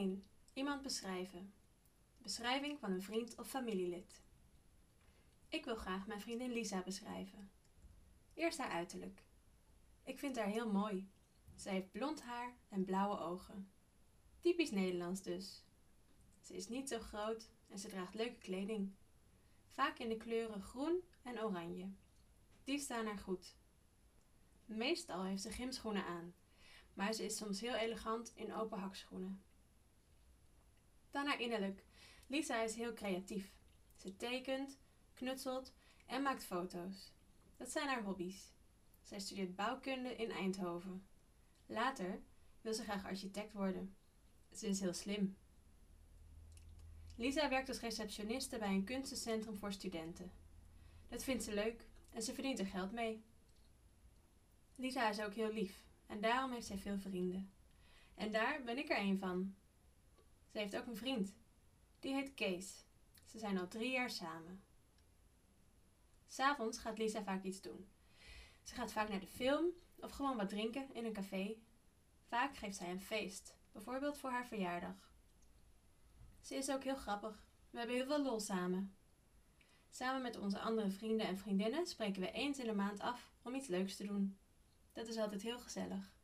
1. Iemand beschrijven. Beschrijving van een vriend of familielid. Ik wil graag mijn vriendin Lisa beschrijven. Eerst haar uiterlijk. Ik vind haar heel mooi. Ze heeft blond haar en blauwe ogen. Typisch Nederlands dus. Ze is niet zo groot en ze draagt leuke kleding. Vaak in de kleuren groen en oranje. Die staan haar goed. Meestal heeft ze gymschoenen aan, maar ze is soms heel elegant in open hakschoenen. Dan haar innerlijk. Lisa is heel creatief. Ze tekent, knutselt en maakt foto's. Dat zijn haar hobby's. Zij studeert bouwkunde in Eindhoven. Later wil ze graag architect worden. Ze is heel slim. Lisa werkt als receptioniste bij een kunstencentrum voor studenten. Dat vindt ze leuk en ze verdient er geld mee. Lisa is ook heel lief en daarom heeft zij veel vrienden. En daar ben ik er een van. Ze heeft ook een vriend. Die heet Kees. Ze zijn al drie jaar samen. S'avonds gaat Lisa vaak iets doen. Ze gaat vaak naar de film of gewoon wat drinken in een café. Vaak geeft zij een feest, bijvoorbeeld voor haar verjaardag. Ze is ook heel grappig. We hebben heel veel lol samen. Samen met onze andere vrienden en vriendinnen spreken we eens in de maand af om iets leuks te doen. Dat is altijd heel gezellig.